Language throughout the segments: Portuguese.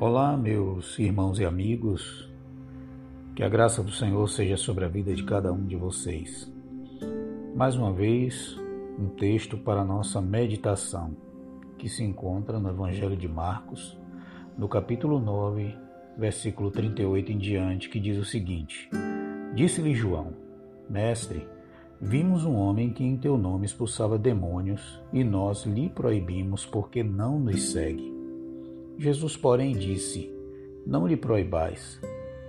Olá, meus irmãos e amigos, que a graça do Senhor seja sobre a vida de cada um de vocês. Mais uma vez, um texto para nossa meditação, que se encontra no Evangelho de Marcos, no capítulo 9, versículo 38 em diante, que diz o seguinte: Disse-lhe João, Mestre, vimos um homem que em teu nome expulsava demônios, e nós lhe proibimos porque não nos segue. Jesus, porém, disse: Não lhe proibais.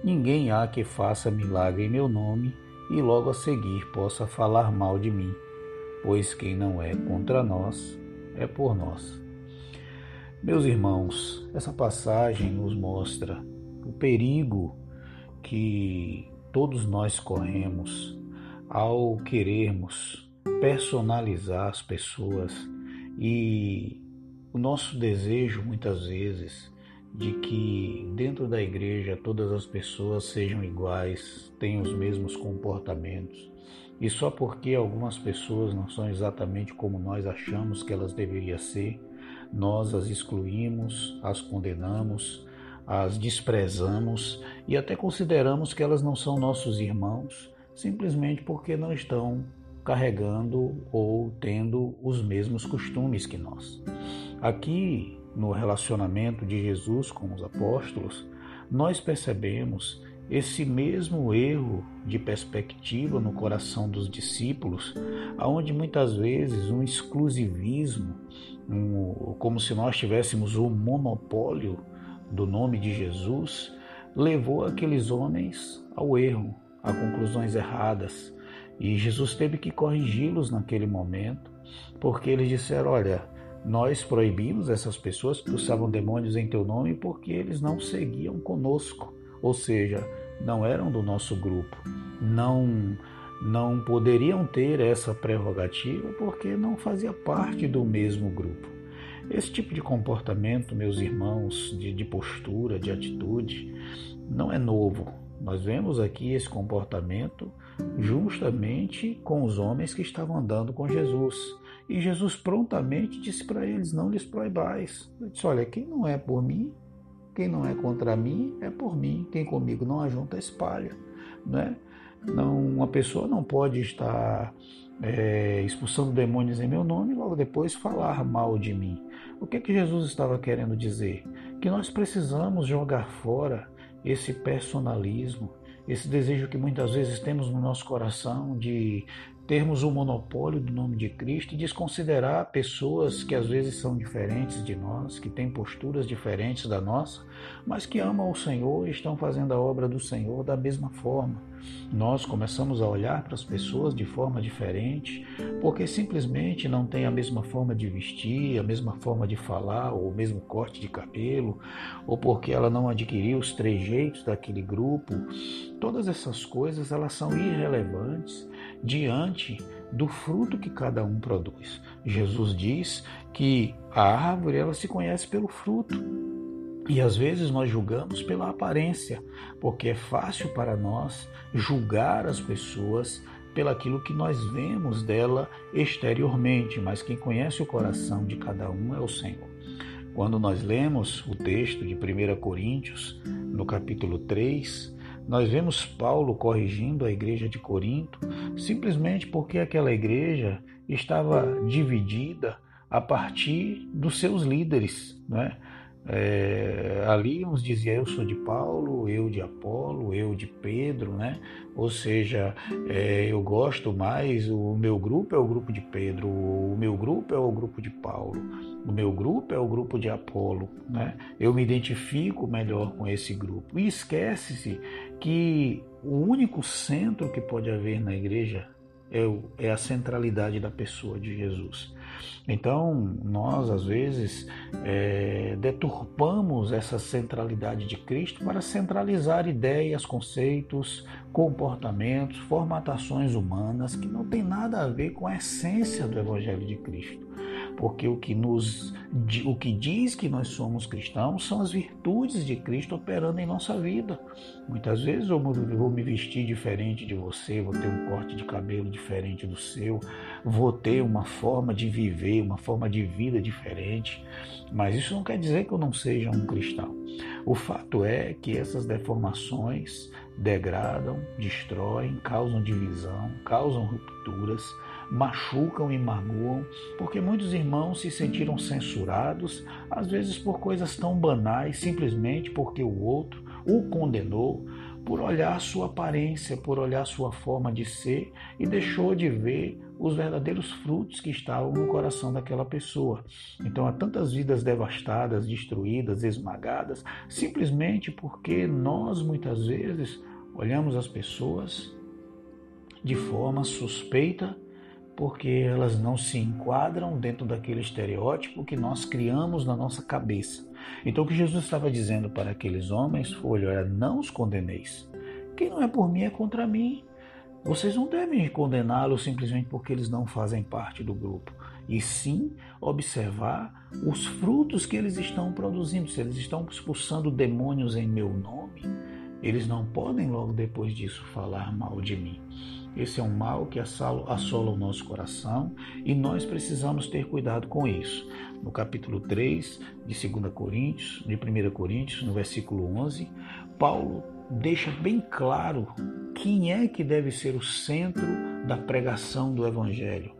Ninguém há que faça milagre em meu nome e logo a seguir possa falar mal de mim, pois quem não é contra nós é por nós. Meus irmãos, essa passagem nos mostra o perigo que todos nós corremos ao querermos personalizar as pessoas e o nosso desejo, muitas vezes, de que dentro da igreja todas as pessoas sejam iguais, tenham os mesmos comportamentos. E só porque algumas pessoas não são exatamente como nós achamos que elas deveriam ser, nós as excluímos, as condenamos, as desprezamos e até consideramos que elas não são nossos irmãos, simplesmente porque não estão carregando ou tendo os mesmos costumes que nós. Aqui, no relacionamento de Jesus com os apóstolos, nós percebemos esse mesmo erro de perspectiva no coração dos discípulos, aonde muitas vezes um exclusivismo, um, como se nós tivéssemos o um monopólio do nome de Jesus, levou aqueles homens ao erro, a conclusões erradas. E Jesus teve que corrigi-los naquele momento, porque eles disseram: Olha, nós proibimos essas pessoas que usavam demônios em teu nome porque eles não seguiam conosco, ou seja, não eram do nosso grupo, não não poderiam ter essa prerrogativa porque não fazia parte do mesmo grupo. Esse tipo de comportamento, meus irmãos, de, de postura, de atitude, não é novo. Nós vemos aqui esse comportamento justamente com os homens que estavam andando com Jesus. E Jesus prontamente disse para eles: Não lhes proibais. Ele disse: Olha, quem não é por mim, quem não é contra mim, é por mim. Quem comigo não ajunta, espalha. Né? Não, uma pessoa não pode estar é, expulsando demônios em meu nome e logo depois falar mal de mim. O que, que Jesus estava querendo dizer? Que nós precisamos jogar fora esse personalismo, esse desejo que muitas vezes temos no nosso coração de termos o monopólio do nome de Cristo e desconsiderar pessoas que às vezes são diferentes de nós, que têm posturas diferentes da nossa, mas que amam o Senhor e estão fazendo a obra do Senhor da mesma forma. Nós começamos a olhar para as pessoas de forma diferente, porque simplesmente não tem a mesma forma de vestir, a mesma forma de falar, ou o mesmo corte de cabelo, ou porque ela não adquiriu os trejeitos daquele grupo. Todas essas coisas elas são irrelevantes diante do fruto que cada um produz. Jesus diz que a árvore ela se conhece pelo fruto. E às vezes nós julgamos pela aparência, porque é fácil para nós julgar as pessoas pelaquilo que nós vemos dela exteriormente, mas quem conhece o coração de cada um é o Senhor. Quando nós lemos o texto de 1 Coríntios, no capítulo 3, nós vemos Paulo corrigindo a igreja de Corinto simplesmente porque aquela igreja estava dividida a partir dos seus líderes. Né? É, ali uns diziam eu sou de Paulo, eu de Apolo, eu de Pedro, né? Ou seja, é, eu gosto mais, o meu grupo é o grupo de Pedro, o meu grupo é o grupo de Paulo, o meu grupo é o grupo de Apolo, né? Eu me identifico melhor com esse grupo. E esquece-se que o único centro que pode haver na igreja é a centralidade da pessoa de Jesus. Então, nós às vezes é, deturpamos essa centralidade de Cristo para centralizar ideias, conceitos, comportamentos, formatações humanas que não tem nada a ver com a essência do Evangelho de Cristo. Porque o que nos o que diz que nós somos cristãos são as virtudes de Cristo operando em nossa vida. Muitas vezes eu vou me vestir diferente de você, vou ter um corte de cabelo diferente do seu, vou ter uma forma de viver, uma forma de vida diferente, mas isso não quer dizer que eu não seja um cristão. O fato é que essas deformações degradam, destroem, causam divisão, causam rupturas, machucam e magoam, porque muitos irmãos se sentiram censurados, às vezes por coisas tão banais, simplesmente porque o outro o condenou por olhar sua aparência, por olhar sua forma de ser e deixou de ver os verdadeiros frutos que estavam no coração daquela pessoa. Então há tantas vidas devastadas, destruídas, esmagadas, simplesmente porque nós muitas vezes olhamos as pessoas de forma suspeita porque elas não se enquadram dentro daquele estereótipo que nós criamos na nossa cabeça. Então, o que Jesus estava dizendo para aqueles homens foi: olha, não os condeneis. Quem não é por mim é contra mim. Vocês não devem condená-los simplesmente porque eles não fazem parte do grupo, e sim observar os frutos que eles estão produzindo. Se eles estão expulsando demônios em meu nome, eles não podem logo depois disso falar mal de mim. Esse é um mal que assola o nosso coração e nós precisamos ter cuidado com isso. No capítulo 3 de 2 Coríntios, de 1 Coríntios, no versículo 11, Paulo deixa bem claro quem é que deve ser o centro da pregação do evangelho.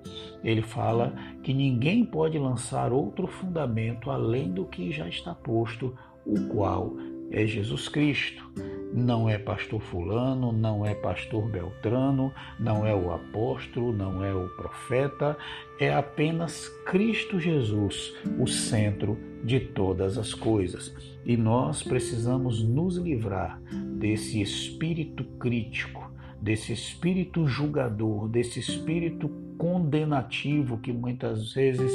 Ele fala que ninguém pode lançar outro fundamento além do que já está posto, o qual é Jesus Cristo não é pastor fulano, não é pastor Beltrano, não é o apóstolo, não é o profeta, é apenas Cristo Jesus, o centro de todas as coisas. E nós precisamos nos livrar desse espírito crítico, desse espírito julgador, desse espírito condenativo que muitas vezes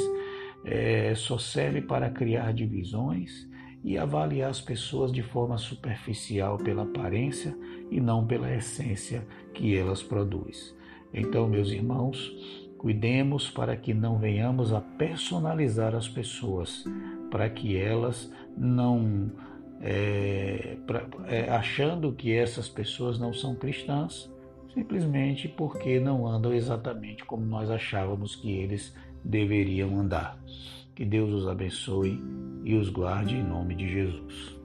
é, só serve para criar divisões e avaliar as pessoas de forma superficial pela aparência e não pela essência que elas produzem. Então, meus irmãos, cuidemos para que não venhamos a personalizar as pessoas, para que elas não, é, pra, é, achando que essas pessoas não são cristãs, simplesmente porque não andam exatamente como nós achávamos que eles deveriam andar. Que Deus os abençoe e os guarde em nome de Jesus.